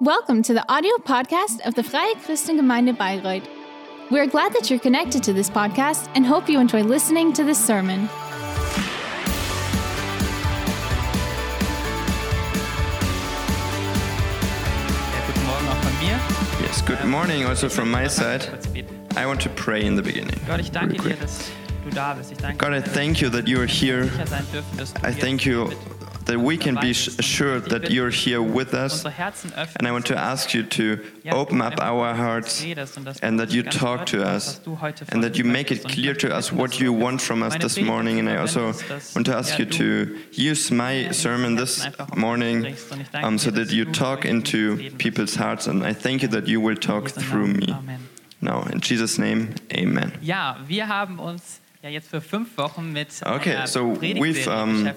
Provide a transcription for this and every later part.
Welcome to the audio podcast of the Freie Christengemeinde Bayreuth. We're glad that you're connected to this podcast and hope you enjoy listening to this sermon. Ja, guten Morgen auch von mir. Yes, good ähm, morning also from my side. I want to pray in the beginning. Gott, ich danke real dir, quick. dass du da bist. Ich danke God, I thank you that you are here. sicher sein dürfen, dass du I thank you mit that we can be assured that you're here with us. And I want to ask you to open up our hearts and that you talk to us and that you make it clear to us what you want from us this morning. And I also want to ask you to use my sermon this morning um, so that you talk into people's hearts. And I thank you that you will talk through me. Now, in Jesus' name, amen. Ja, wir haben uns ja jetzt für fünf Wochen mit Okay, so we've, um,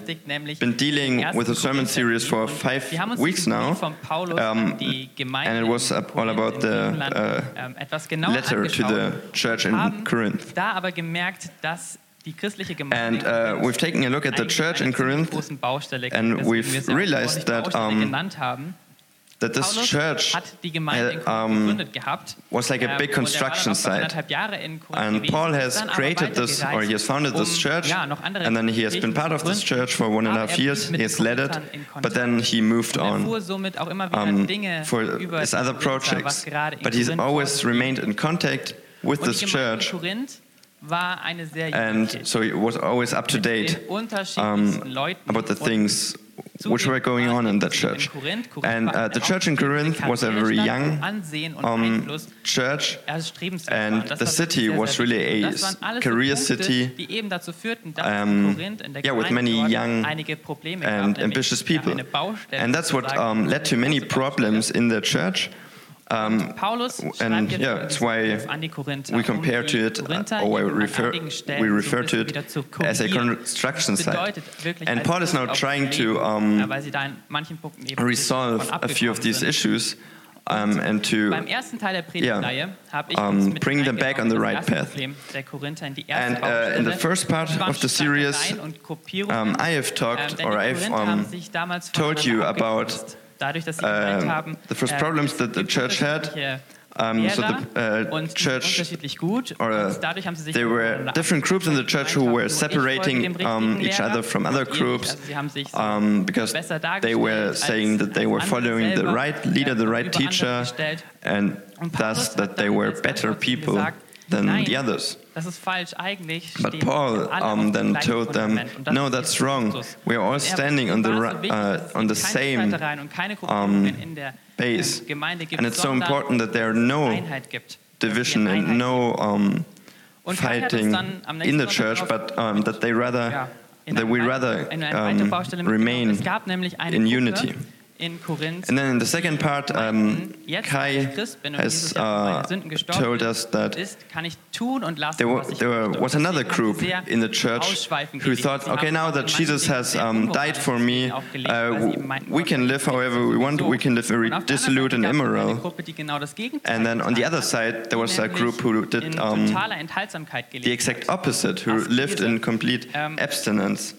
been dealing with a sermon series for five Wir haben uns weeks now, Brief von Paulus um, an die Gemeinde and it was all about the, uh, ähm, genauer letter to the church in Corinth. da aber gemerkt, dass die christliche Gemeinde And uh, we've taken a look at the church in Corinth and we've wir sie auch realized that, um. That this Paulus church hat die Gemeinde in uh, Korinth um, gegründet gehabt. was like a Ähm, big und war dann construction site. anderthalb Jahre in Korinth And Paul has created this, or he has founded this church, um, ja, and then he has been part of this church for one and a half er years. He has led it, but then he moved er on. fuhr somit auch immer wieder um, for his other projects, but he's always remained in contact with this church, in Korinth war eine sehr junge and so he was always up to date um, about the things which were going on in that church. And uh, the church in Corinth was a very young um, church, and the city was really a career city, um, yeah, with many young and ambitious people. And that's what um, led to many problems in the church. Um, and yeah, that's why we compare to it, uh, or we refer, we refer to it as a construction site. And Paul is now trying to um, resolve a few of these issues um, and to Beim ersten Teil der Predigtreihe yeah, um, bring them back on the right path. Problem der Korinther in die erste And uh, in the first part of the series, Streitereien und Gruppierungen. um, I have talked Ähm, or I've um, told you about. Dadurch, dass sie gemeint um, haben, the first äh, problems that the church had. Um, so the uh, und die sind church or uh, und dadurch haben sie sich there were different groups in the church who were abgegrenzt. Ich folge separating um, each other from other und ihr nicht. groups Also sie haben sich so um, because they were saying that they were following the right leader, the right teacher, and thus that they were better people than the others. Das ist falsch. Eigentlich But Paul wir alle auf um, then told them, Fundament. Und das no, that's wrong. We are all standing on the, war ri- so wichtig, uh, on the same Streitereien und keine Gruppierungen in der base. And it's so important that there are no Einheit gibt. Dass division and no um, Und Kai hat uns fighting dann am nächsten in the church, but um, that they rather that we rather in eine weitere um, remain in unity. And then in the second part, um, Kai da ich Christ bin und has Jesus ja für meine uh, told us that ist, kann ich tun und lassen, there, was there was another group in the church who thought, okay, now that Jesus has um, died for me, unmoralisch auch gelebt, uh, weil sie eben meinten, we can live however we want, we can live very Und auf der anderen dissolute and Seite gab es eine immoral. Gruppe, die genau das Gegenteil And then on the other side, there was a group who did um, totaler Enthaltsamkeit gelebt the exact opposite, who lived in complete Ähm, abstinence.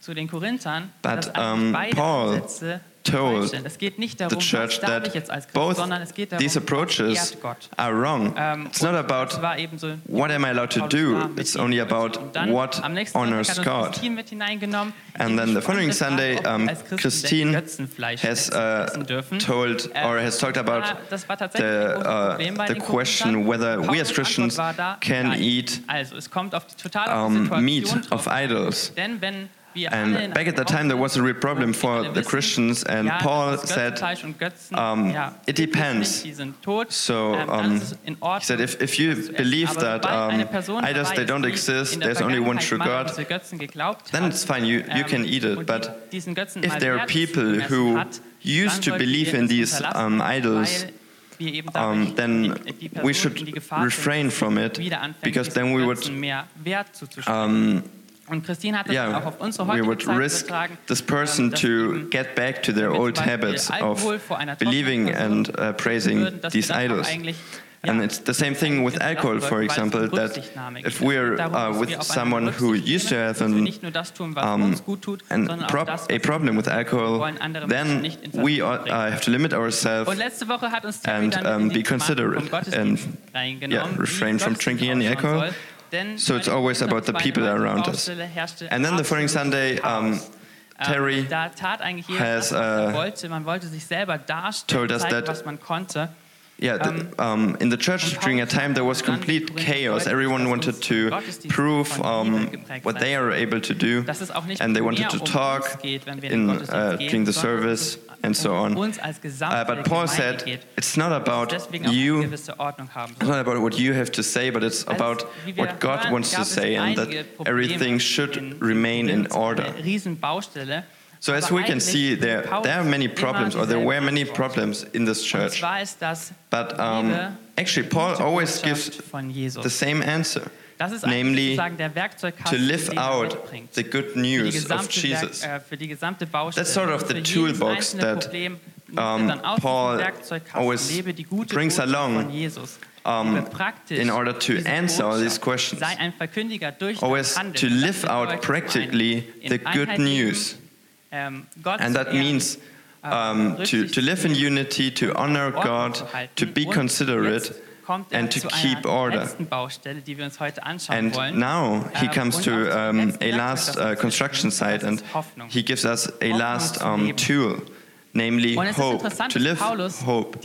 Zu den Korinthern, But, dass um, beide Paul Ansätze told. Es geht nicht the darum, was church that jetzt als Christ, both sondern es geht darum, these approaches are wrong. Ähm, It's not about so what am I allowed to do, it's only about dann what honors Sonntag hat uns God. Christine mit hineingenommen. And then the following Sunday, um, als Christen denn Christine has uh, told Ähm, or has talked about das war- das war tatsächlich the, uh, the question whether we as Christians Antwort war da, can eat Also, es kommt auf die total auf die um, meat of idols. Denn wenn wir alle in And back at that time, there was a real problem for the Christians, and Paul said, Götzenfleisch und Götzen, um, it depends. Nicht, die sind tot. So, ähm, um, ist es in Ordnung. He said, if, if you das zu essen. believe that um, idols they don't exist, there's only one true God, diese Götzen geglaubt then it's fine, you, you ähm, can eat it. But if there are people who used to believe in these um, idols, weil wir eben dadurch um, then we should refrain from it, because then we would Götzen mehr Wert zuzuschreiben. um, Und Christine hat das dann auch yeah, auf unsere we heutige would Zeit risk übertragen, this ähm, person to get back to their old habits of Alkohol vor einer trockenen believing and uh, praising würden, these idols. And it's the same thing with alcohol, for example, that if we're uh, with someone who used to have an, um, an prob a problem with alcohol, then we uh, have to limit ourselves and um, be considerate and yeah, refrain from drinking any alcohol. So it's always about the people around us. And then the following Sunday, um, Terry has uh, told us that yeah, the, um, um, in the church during a time there was complete chaos. Everyone wanted to prove um, what they are able to do, and they wanted to um talk in, uh, during the service and so on. Uh, but Paul said it's not about you, it's not about what you have to say, but it's about what God wants to say, and that everything should remain in order. So as we can see, there, there are many problems, or there were many problems in this church. But um, actually, Paul always gives the same answer. namely to live out the good news of Jesus. Äh, That's sort of the toolbox that um, Paul always brings along um, in order to answer all these questions. Always to live out practically the good news. Um, and that means um, to, to live in unity, to honor God, to be considerate, and to keep order. And now he comes to um, a last uh, construction site and he gives us a last um, tool, namely hope, to live hope,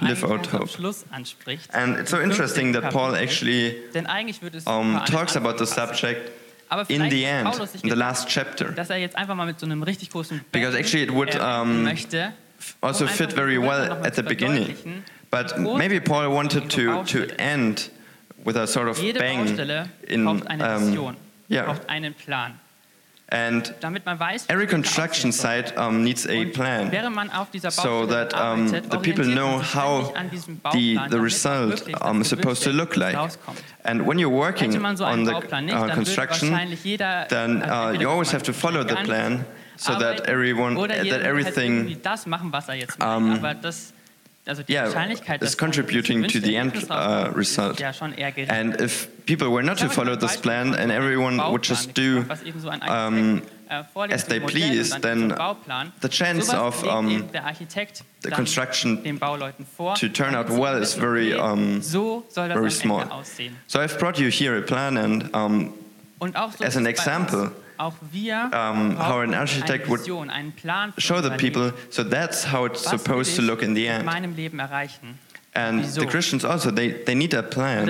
to live out hope. And it's so interesting that Paul actually um, talks about the subject in the end, in the last chapter. Er because actually it would um, also fit very well at the beginning. But maybe Paul wanted to, to end with a sort of bang in, um, yeah. And every construction site um, needs a plan so that um, the people know how the, the result um, is supposed to look like. And when you're working on the uh, construction, then uh, you always have to follow the plan so that everyone, that everything um, yeah, is contributing to the end uh, result. And if people were not to follow this plan and everyone would just do um, äh, as they please, then the chance of um, the construction to turn out well is very, um, very small. So I've brought you here a plan and um, as an example, um, how an architect would show the people, so that's how it's supposed to look in the end. And the Christians also, they, they need a plan.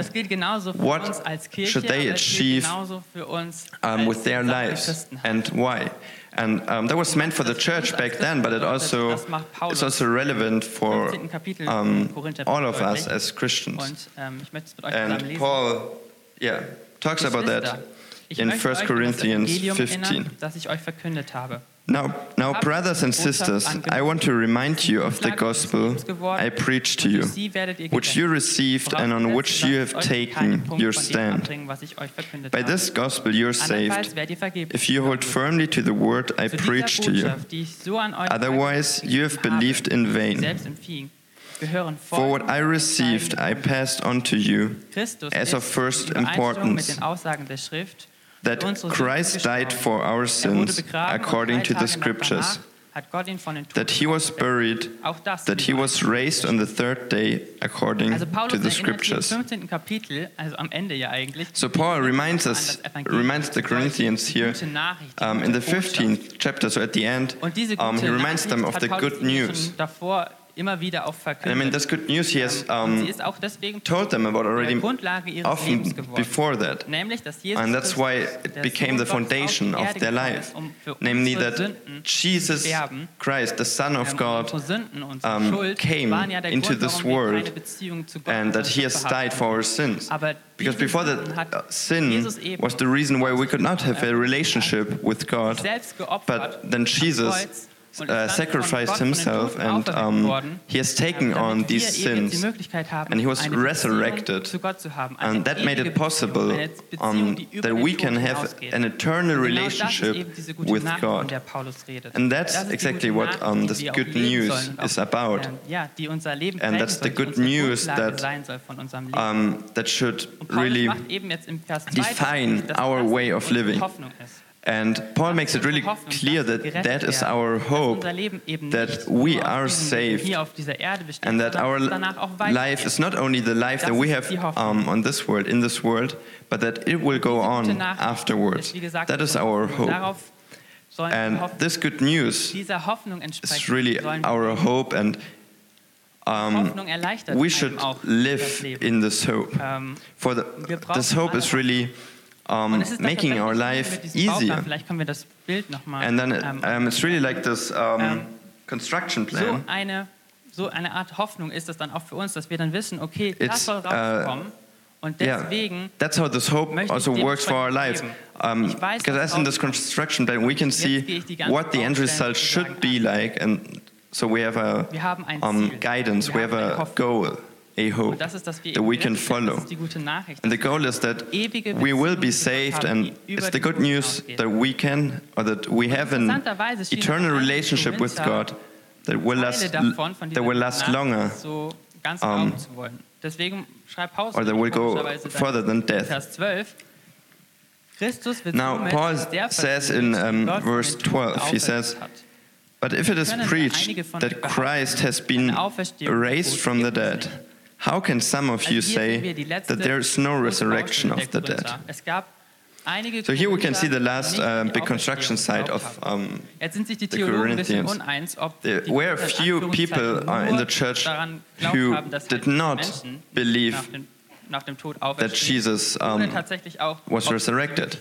What should they achieve um, with their lives and why? And um, that was meant for the church back then, but it also is also relevant for um, all of us as Christians. Ähm, and Paul, yeah, talks about that in 1 Corinthians 15. Now, now, brothers and sisters, I want to remind you of the gospel I preached to you, which you received and on which you have taken your stand. By this gospel you are saved, if you hold firmly to the word I preached to you. Otherwise, you have believed in vain. For what I received, I passed on to you as of first importance that Christ died for our sins according to the scriptures, that he was buried, that he was raised on the third day according to the scriptures. So Paul reminds us, reminds the Corinthians here um, in the 15th chapter, so at the end, um, he reminds them of the good news immer wieder auch verkündet. I mean, that's good news. He has um, sie ist auch deswegen told them about already Grundlage ihres often Lebens geworden. before that. Nämlich, dass Jesus and that's why it became the foundation of their life. Um Namely, that Jesus Christ, the Son of God, um, came into this world and that He has died for our sins. Because before that, uh, sin was the reason why we could not have a relationship with God. But then Jesus uh, sacrificed himself and um, he has taken on these sins and he was resurrected. And that made it possible um, that we can have an eternal relationship with God. And that's exactly what um, this good news is about. And that's the good news that, um, that should really define our way of living. And Paul makes it really clear that that is our hope, that we are saved, and that our life is not only the life that we have um, on this world, in this world, but that it will go on afterwards. That is our hope. And this good news is really our hope, and um, we should live in this hope. Ähm, For the, this hope is really um, making our life easier. And then it, ähm, um, it's really like this um, construction plan. So eine, so eine Art Hoffnung ist es dann auch für uns, dass wir dann wissen, okay, das soll uh, rauskommen. Uh, und deswegen yeah, that's how this hope also works for our lives. Because um, as in this construction plan, we can see what the end result should be like, and so we have a um, guidance, we have a goal a hope that we can follow. And the goal is that we will be saved, and it's the good news that we can, or that we have an eternal relationship with God that will last, that will last longer. Um, or that will go further than death. Now, Paul says in um, verse 12, he says, But if it is preached that Christ has been raised from the dead, how can some of you say that there is no resurrection of the dead? So here we can see the last uh, big construction site of um, the Corinthians. There were a few people uh, in the church who did not believe that Jesus um, was resurrected.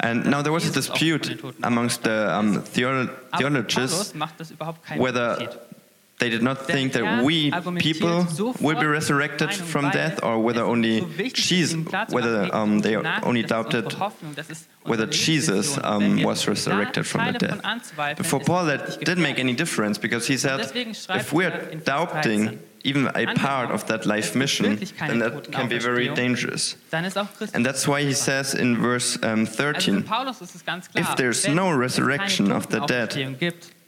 And now there was a dispute amongst the um, theologians whether they did not think that we people will be resurrected from death, or whether only Jesus, whether um, they only doubted whether Jesus um, was resurrected from the death. But for Paul, that didn't make any difference because he said, if we're doubting even a part of that life mission, then that can be very dangerous. And that's why he says in verse um, 13 if there's no resurrection of the dead,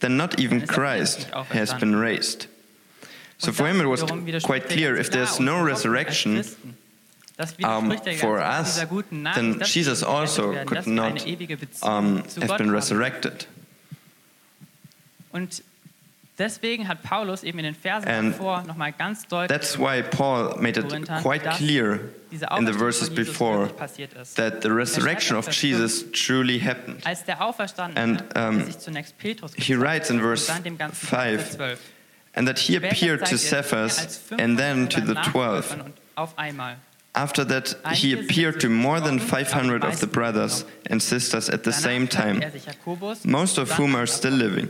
then not even Christ has been raised. So for him it was quite clear if there's no resurrection um, for us, then Jesus also could not um, have been resurrected. Deswegen hat Paulus eben in den Versen and davor nochmal ganz deutlich That's why Paul made it quite clear in the verses before that the resurrection of Jesus truly happened. And um, he writes in verse 5 and that he appeared to Cephas and then to the twelve. After that, he appeared to more than 500 of the brothers and sisters at the same time, most of whom are still living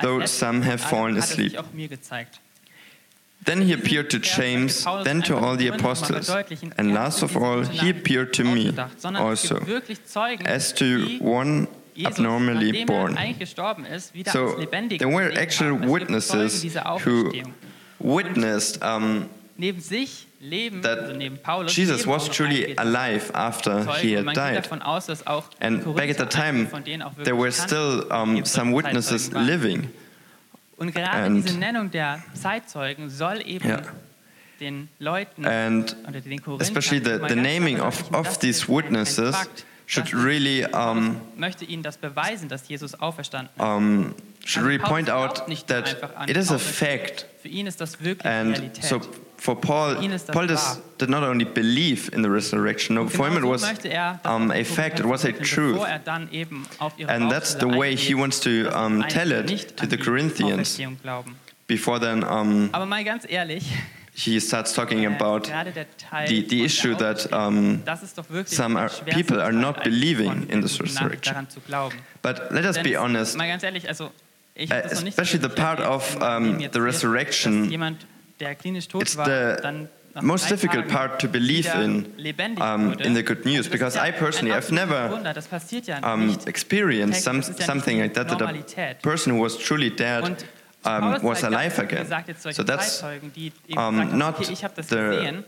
though some have fallen asleep. Then he appeared to James, then to all the apostles, and last of all, he appeared to me also, as to one abnormally born. So there were actual witnesses who witnessed um, that Jesus was truly alive after he had died. And back at the time, there were still um, some witnesses living. Und gerade and, diese Nennung der Zeitzeugen soll eben yeah. den Leuten and oder den especially the, the naming of, of these witnesses should really um, möchte ihnen das beweisen, dass Jesus auferstanden ist. Um, should really point out that it is a fact. Für ihn ist das wirklich and Realität. So for Paul, Paul does, did not only believe in the resurrection, no, for him it was er um, a fact, it was a truth. Er and that's the way he wants to um, tell it to the Corinthians. Before then, um, he starts talking about the, the issue that um, some are, people are not believing in this resurrection. But let us be honest, uh, especially the part of um, the resurrection, der klinisch tot war, dann most difficult part to believe in um, in the good news because I personally I've never um, experienced some, something like that that a person who was truly dead um, was alive again. So that's um, not the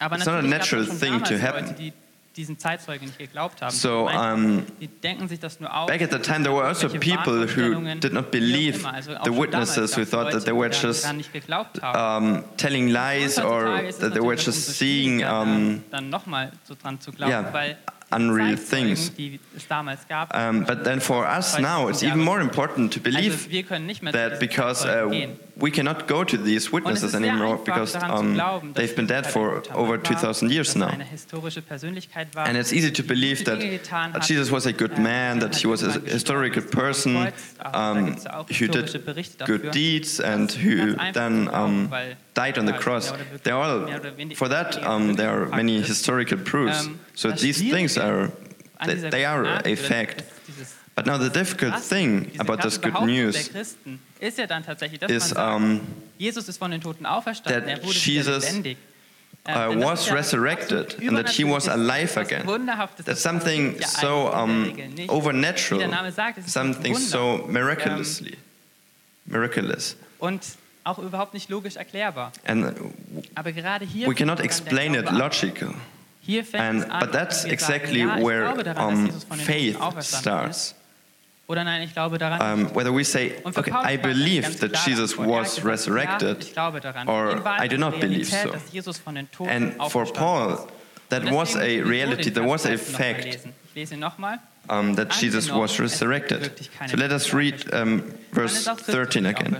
it's not a natural thing to happen. Diesen Zeitzeugen nicht geglaubt haben. So, um, die denken sich das nur. Back at the time, there were also people who did not believe also the witnesses, who thought that they were just um, telling lies or that they were just seeing. Um, yeah, unreal things. Um, but then for us now, it's even more important to believe that because uh, we cannot go to these witnesses anymore because um, they've been dead for over 2,000 years now. And it's easy to believe that Jesus was a good man, that he was a historical person um, who did good deeds and who then um, died on the cross. They all, for that, um, there are many historical proofs. So these things are, they, they are a fact. But now the difficult thing about this good news is um, that Jesus uh, was resurrected and that he was alive again. That's something so um, overnatural, something so miraculously, miraculous. auch überhaupt nicht logisch erklärbar. And Aber gerade hier we cannot explain it logical. And, but that's exactly where um, faith starts. Oder nein, ich glaube daran um, whether we say, okay, I believe that Jesus was resurrected, or I do not believe so. And for Paul, that was a reality, there was a fact um, that Jesus was resurrected. So let us read um, verse 13 again.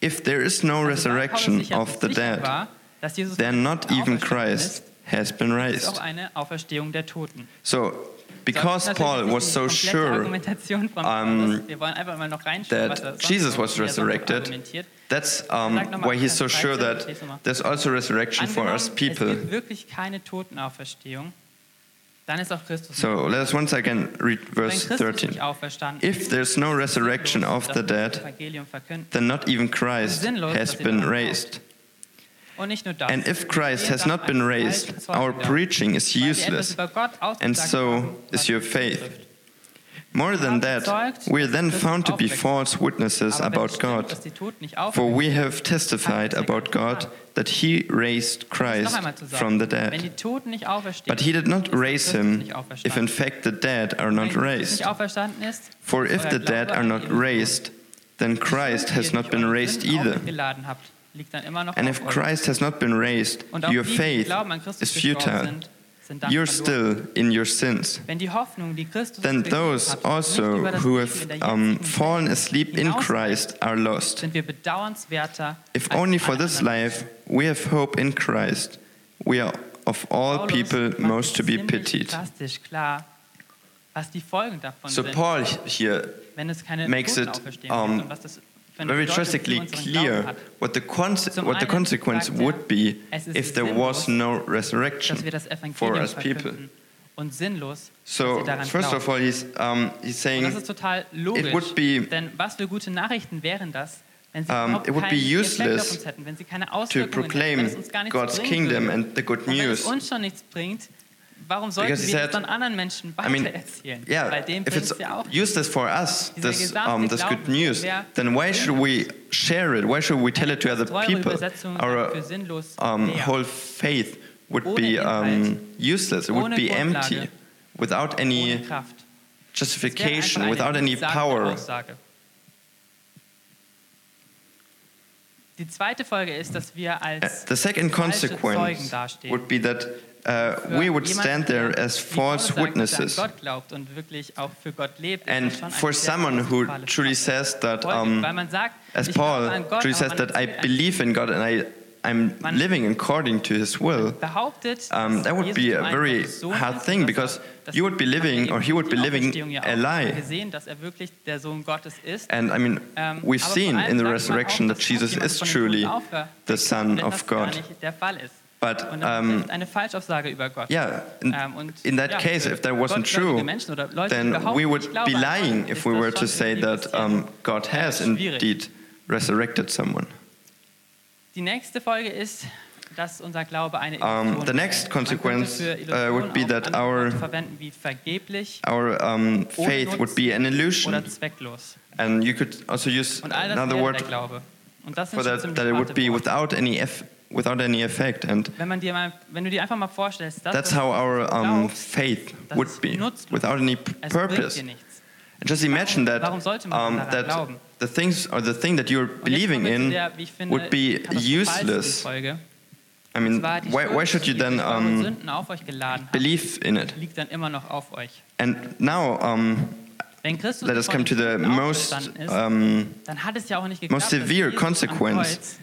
If there is no resurrection of the dead, then not even Christ has been raised. So because Paul was so sure um, that Jesus was resurrected, that's um, why he's so sure that there's also resurrection for us people. So let us once again read verse 13. If there's no resurrection of the dead, then not even Christ has been raised. And if Christ has not been raised, our preaching is useless, and so is your faith. More than that, we are then found to be false witnesses about God, for we have testified about God that He raised Christ from the dead. But He did not raise Him if in fact the dead are not raised. For if the dead are not raised, then Christ has not been raised either. And if Christ has not been raised, your faith is futile. You're still in your sins. Then those also who have um, fallen asleep in Christ are lost. If only for this life we have hope in Christ, we are of all people most to be pitied. So Paul here makes it um, very drastically clear what the, what the consequence would be if there was no resurrection for us people. So, first of all, he's, um, he's saying it would be um, it would be useless to proclaim God's kingdom and the good news warum sollten wir said, dann anderen Menschen I mean, yeah, if it's ja useless for us, this, um, this good news, then why should we share it? Why should we tell it to other people? Our um, whole faith would be um, useless. It would be empty, without any justification, without any power. Die zweite Folge ist, dass wir als The second consequence would be that uh, we would stand there as false witnesses. And for someone who truly says that, um, as Paul truly says that I believe in God and I I'm living according to His will, um, that would be a very hard thing because you would be living, or he would be living a lie. And I mean, ähm, we've seen in the resurrection that Jesus is truly the Son of God. But um, yeah, in, ähm, in that case, if that wasn't true, then we would be lying if we were to say that um, God has indeed resurrected someone. Die nächste Folge ist dass unser Glaube eine um, the next consequence uh, would be that our our um, faith would be an illusion. And you could also use another word for that, that it would be without any without any effect. And that's how our um, faith would be, without any purpose. And just imagine that, um, that the things or the thing that you're believing in would be useless. I mean, why, why should you then um, believe in it? And now, um, let us come to the most, um, most severe consequence,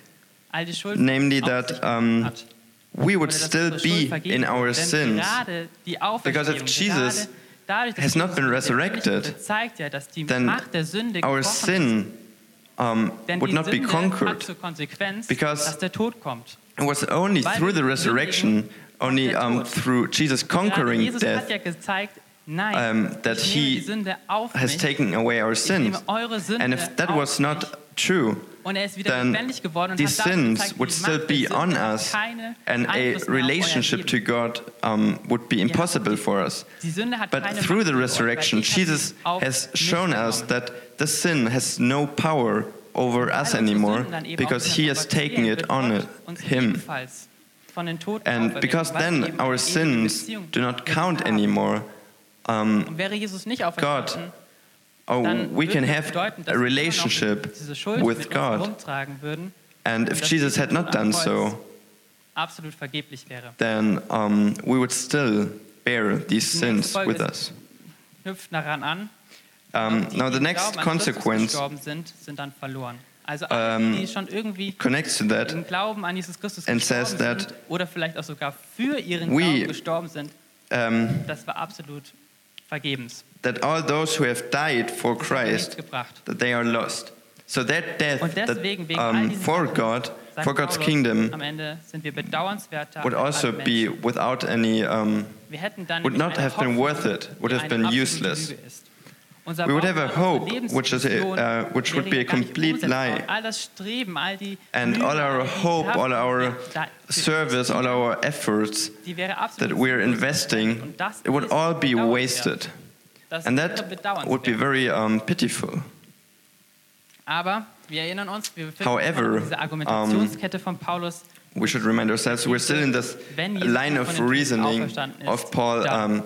namely that um, we would still be in our sins. Because if Jesus has not been resurrected, then our sin um, would not be conquered. Because it was only through the resurrection, only um, through Jesus conquering death, um, that he has taken away our sins. And if that was not true, then these sins would still be on us, and a relationship to God um, would be impossible for us. But through the resurrection, Jesus has shown us that the sin has no power over us anymore because he has taken it on him. And because then our sins do not count anymore, um, God, oh, we can have a relationship with God. And if Jesus had not done so, then um, we would still bear these sins with us. Um, now the next consequence um, connects to that and says that we, um, that all those who have died for Christ, that they are lost. So that death that, um, for God, for God's kingdom, would also be without any, um, would not have been worth it, would have been useless we would have a hope which, is a, uh, which would be a complete lie. And all our hope, all our service, all our efforts that we're investing, it would all be wasted. And that would be very um, pitiful. However, um, we should remind ourselves we're still in this line of reasoning of Paul. Um,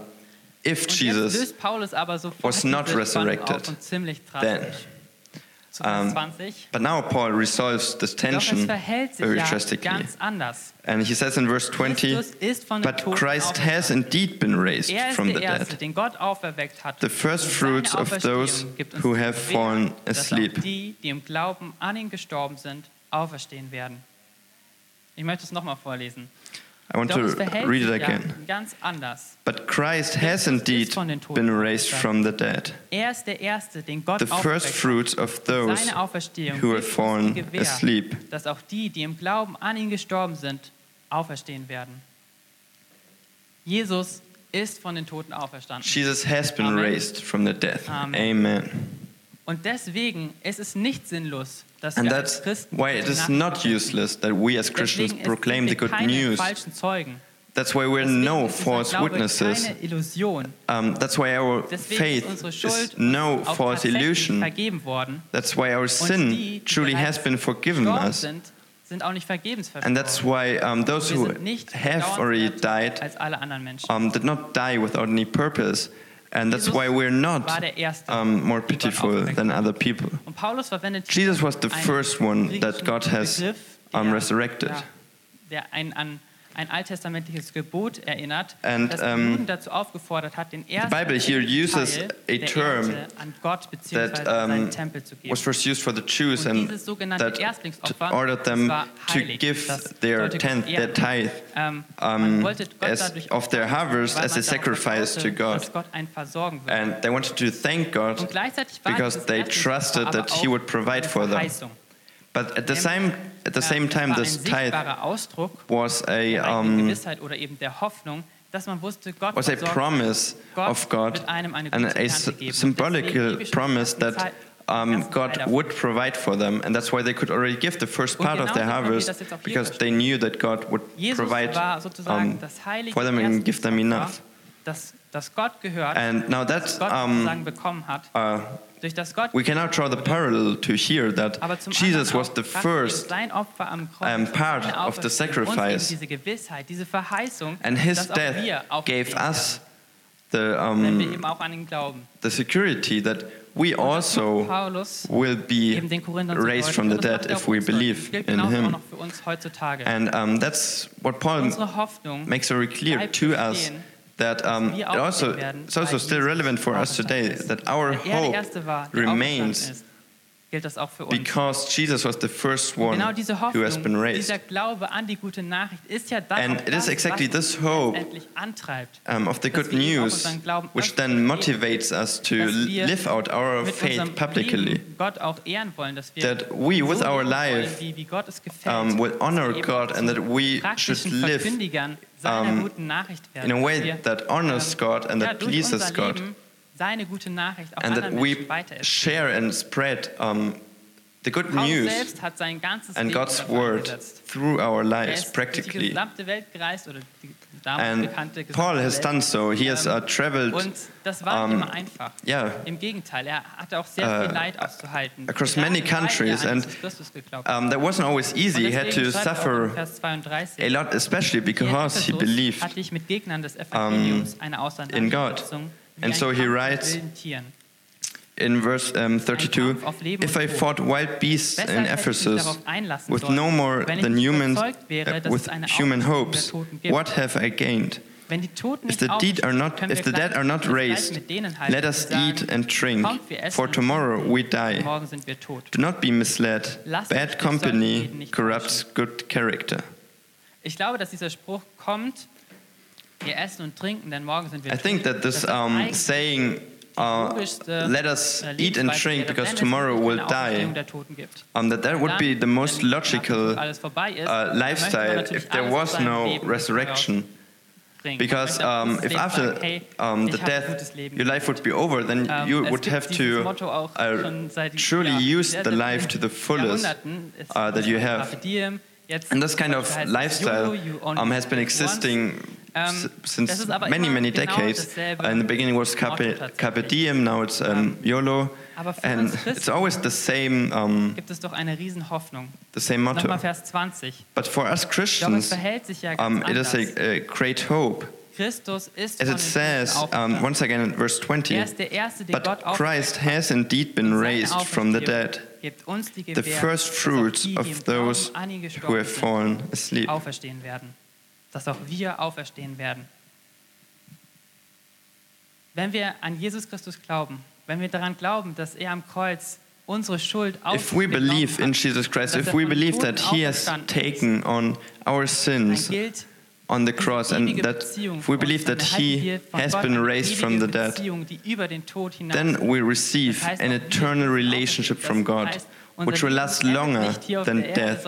if Jesus was not resurrected, then. Um, but now Paul resolves this tension very drastically. And he says in verse 20, But Christ has indeed been raised from the dead, the first fruits of those who have fallen asleep. Ich möchte es nochmal vorlesen. I want to read it again. But Christ has indeed been raised from the dead, er the first fruits of those who have fallen asleep. Dass auch die, die im Glauben an ihn gestorben sind, auferstehen werden. Jesus ist von den Toten auferstanden. Jesus has been Amen. raised from the dead. Amen. Amen. Und deswegen ist es nicht sinnlos, And that's why it is not useless that we as Christians proclaim the good news. That's why we're no false witnesses. Um, that's why our faith is no false illusion. That's why our sin truly has been forgiven us. And that's why um, those who have already died um, did not die without any purpose. And that's why we're not um, more pitiful than other people. Jesus was the first one that God has um, resurrected ein alttestamentliches Gebot erinnert, and, das um, Juden dazu aufgefordert hat, den ersten the Bible here uses Teil a term an Gott that um, Tempel zu geben. was first used for the Jews and that ordered them to give their tenth, their tithe, ähm, um, as of their harvest as a sacrifice to God. And they wanted to thank God because they trusted that He would provide for them. But at the same at the same time, this tithe was a um, was a promise of God and a symbolic promise that um, God would provide for them, and that's why they could already give the first part of their harvest because they knew that God would provide um, for them and give them enough. and now that's um, uh, we can now draw the parallel to here that Jesus was the first um, part of the sacrifice, and his death gave us the, um, the security that we also will be raised from the dead if we believe in Him. And um, that's what Paul makes very clear to us that um, it also, it's also still relevant for us today that our hope remains gilt das auch für uns. Because Jesus was the first one genau diese Hoffnung, who has been raised. Dieser Glaube an die gute Nachricht ist ja das, And it is exactly this hope um, of the good news which then motivates us to live out our faith publicly. that we with our life um, will honor God and that we should live um, in a way that honors God and that pleases God seine gute Nachricht auch and that we share and spread um, the good news and God's word through our lives practically. And Paul has done so. He has uh, traveled. Um, yeah, uh, Across many countries, and um, that wasn't always easy. He had to suffer a lot, especially because he believed um, in God. And so he writes in verse um, 32 If I fought wild beasts in Ephesus with no more than humans, uh, with human hopes, what have I gained? If the, deed are not, if the dead are not raised, let us eat and drink, for tomorrow we die. Do not be misled. Bad company corrupts good character. Ich glaube, dass dieser Spruch kommt Wir essen und trinken, denn morgen sind wir I think that this um, saying uh, let us eat and drink because tomorrow we'll die. Um, that that would be the most logical uh, lifestyle if there was no resurrection. Because um, if after um, the death your life would be over, then ähm, you would have to uh, truly use the life to the fullest uh, that you have. And this kind of lifestyle um, has been existing um, since many, many decades. in the beginning was Carpe, Carpe Diem, now it's um, YOLO. And it's always the same, um, the same motto. But for us Christians, um, it is a, a great hope. As it says, um, once again in verse 20, but Christ has indeed been raised from the dead, the first fruits of those who have fallen asleep dass auch wir auferstehen werden. Wenn wir an Jesus Christus glauben, wenn wir daran glauben, dass er am Kreuz unsere Schuld auf If we believe in Jesus Christ, if we believe that he has taken on our sins on the cross and that if we believe that he has been raised from the dead, then we receive an eternal relationship from God which will last longer than death.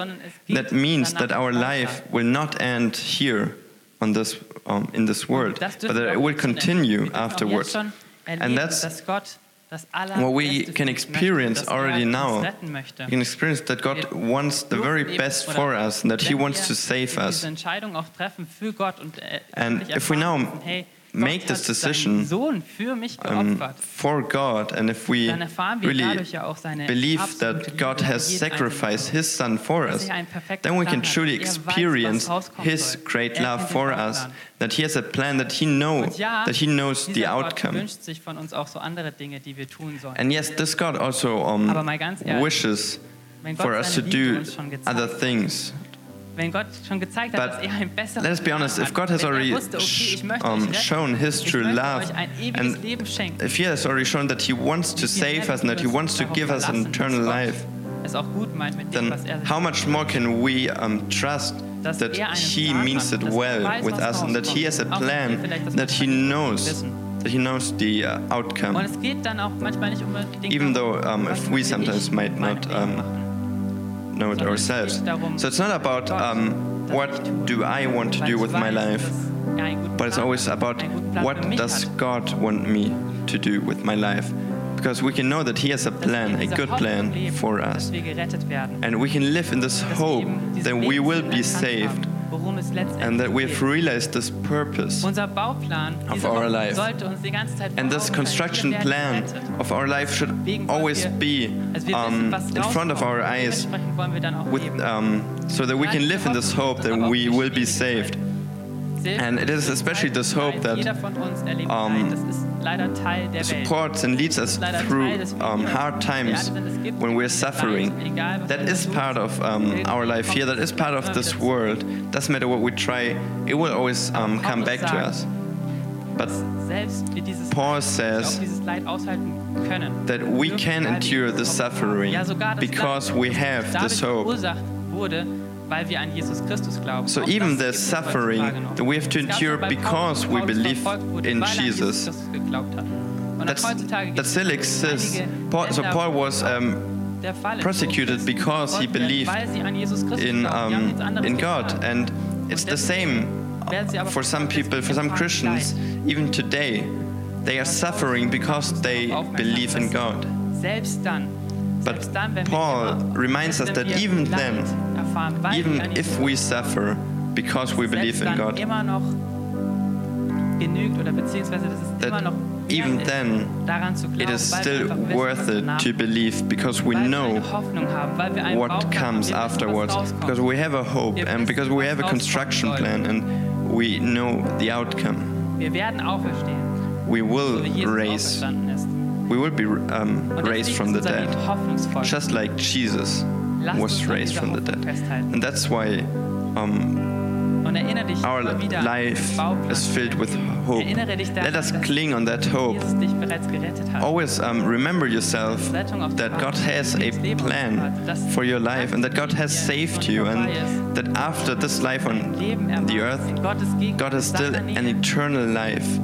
That means that our life will not end here on this, um, in this world, but that it will continue afterwards. And that's what we can experience already now. We can experience that God wants the very best for us and that He wants to save us. And if we now make this decision um, for God, and if we really believe that God has sacrificed His Son for us, then we can truly experience His great love for us. That He has a plan that He knows, that He knows the outcome. And yes, this God also um, wishes for us to do other things. Wenn Gott schon gezeigt hat, dass er ein besserer Let us be honest, if God has already wusste, okay, um, shown his true love, and if he has already shown that he wants to save us and that he wants to give us an eternal life, then er how much more can we um, trust that er he means it well with us and that he has a plan that he knows that he knows the uh, outcome. Even though um, if we sometimes might not um, know it ourselves. So it's not about um, what do I want to do with my life, but it's always about what does God want me to do with my life. Because we can know that He has a plan, a good plan for us. And we can live in this hope that we will be saved and that we have realized this purpose of our life. And this construction plan of our life should always be um, in front of our eyes with, um, so that we can live in this hope that we will be saved. And it is especially this hope that um, supports and leads us through um, hard times when we're suffering. That is part of um, our life here, that is part of this world. Doesn't matter what we try, it will always um, come back to us. But Paul says that we can endure the suffering because we have this hope. So even the suffering that we have to endure because we believe in Jesus, that's, that still exists. Paul, so Paul was um, persecuted because he believed in, um, in God. And it's the same for some people, for some Christians, even today. They are suffering because they believe in God. But Paul reminds us that even then, even if we suffer because we believe in God, that even then it is still worth it to believe because we know what comes afterwards, because we have a hope and because we have a construction plan and we know the outcome. We will raise we will be um, raised from the dead, just like Jesus was raised from the dead. And that's why um, our life is filled with hope. Let us cling on that hope. Always um, remember yourself that God has a plan for your life and that God has saved you and that after this life on the earth, God has still an eternal life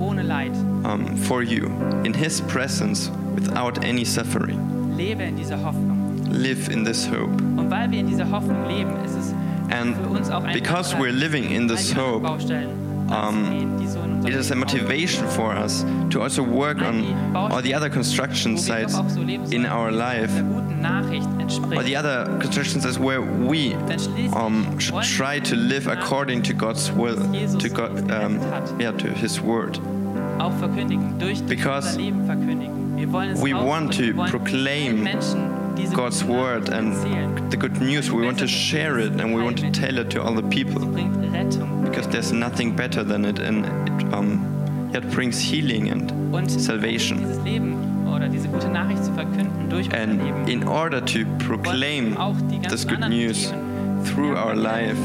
um, for you in His presence without any suffering. Live in this hope. And because we're living in this hope, um, it is a motivation for us to also work on all the other construction sites in our life, or the other construction sites where we um, should try to live according to God's will, to God, um, yeah, to His word. Because we want to proclaim God's word and the good news. We want to share it and we want to tell it to other people because there's nothing better than it, and it, um, it brings healing and salvation. And in order to proclaim this good news through our life,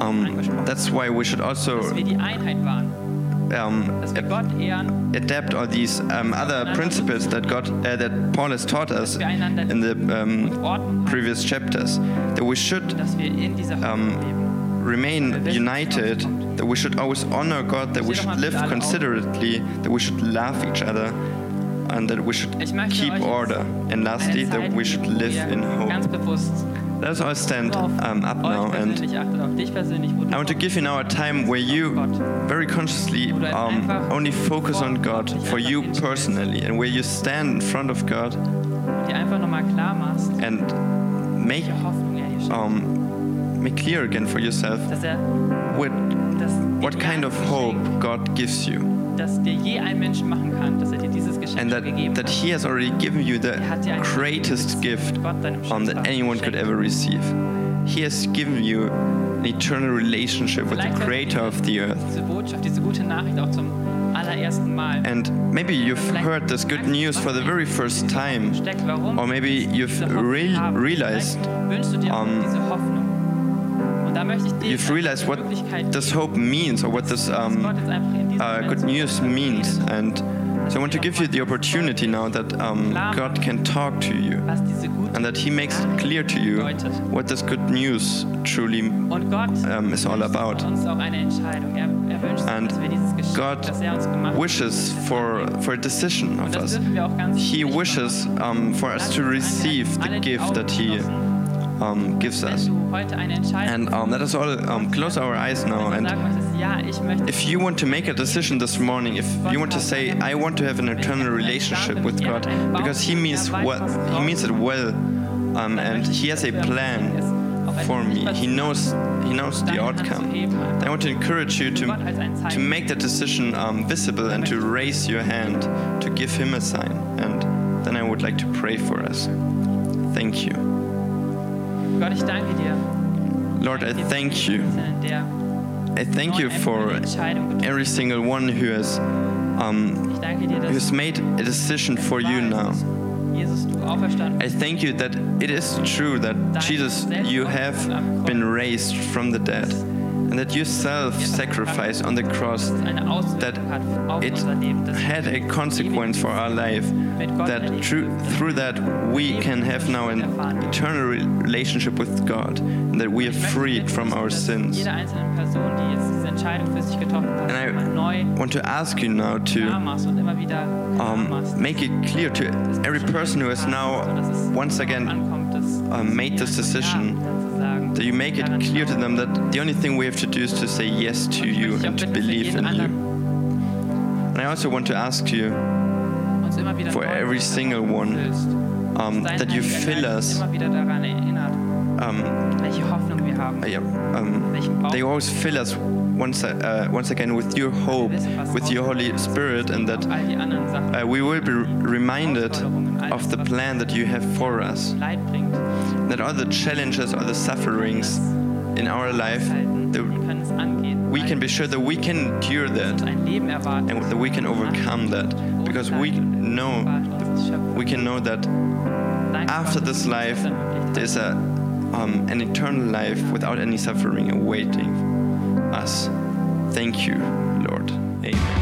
um, that's why we should also um, adapt all these um, other principles that God uh, that Paul has taught us in the um, previous chapters. That we should um, remain united. That we should always honor God. That we should live considerately. That we should love each other. And that we should keep order. And lastly, that we should live in hope. Let us all stand um, up now, and I want to give you now a time where you very consciously um, only focus on God for you personally, and where you stand in front of God and make um, make clear again for yourself what, what kind of hope God gives you. And that, that He has already given you the greatest gift um, that anyone could ever receive. He has given you an eternal relationship with the Creator of the earth. And maybe you've heard this good news for the very first time, or maybe you've re realized um, you've realized what this hope means or what this um, uh, good news means. And so I want to give you the opportunity now that um, God can talk to you and that He makes clear to you what this good news truly um, is all about. And God wishes for, for a decision of us. He wishes um, for us to receive the gift that He um, gives us. And um, let us all um, close our eyes now. And if you want to make a decision this morning, if you want to say, I want to have an eternal relationship with God, because He means what He means it well, um, and He has a plan for me. He knows he knows the outcome. I want to encourage you to to make that decision um, visible and to raise your hand to give him a sign. And then I would like to pray for us. Thank you. Lord, I thank you. I thank you for every single one who has um, who has made a decision for you now. I thank you that it is true that Jesus, you have been raised from the dead and that you self sacrifice on the cross, that it had a consequence for our life, that through, through that we can have now an eternal relationship with God, and that we are freed from our sins. And I want to ask you now to um, make it clear to every person who has now once again um, made this decision that you make it clear to them that the only thing we have to do is to say yes to you and to believe in you. And I also want to ask you for every single one um, that you fill us. Um, yeah, um, they always fill us once, uh, once again with your hope, with your Holy Spirit, and that uh, we will be reminded of the plan that you have for us. That all the challenges, all the sufferings in our life, we can be sure that we can endure that and that we can overcome that because we know we can know that after this life there's a um, an eternal life without any suffering awaiting us. Thank you, Lord. Amen.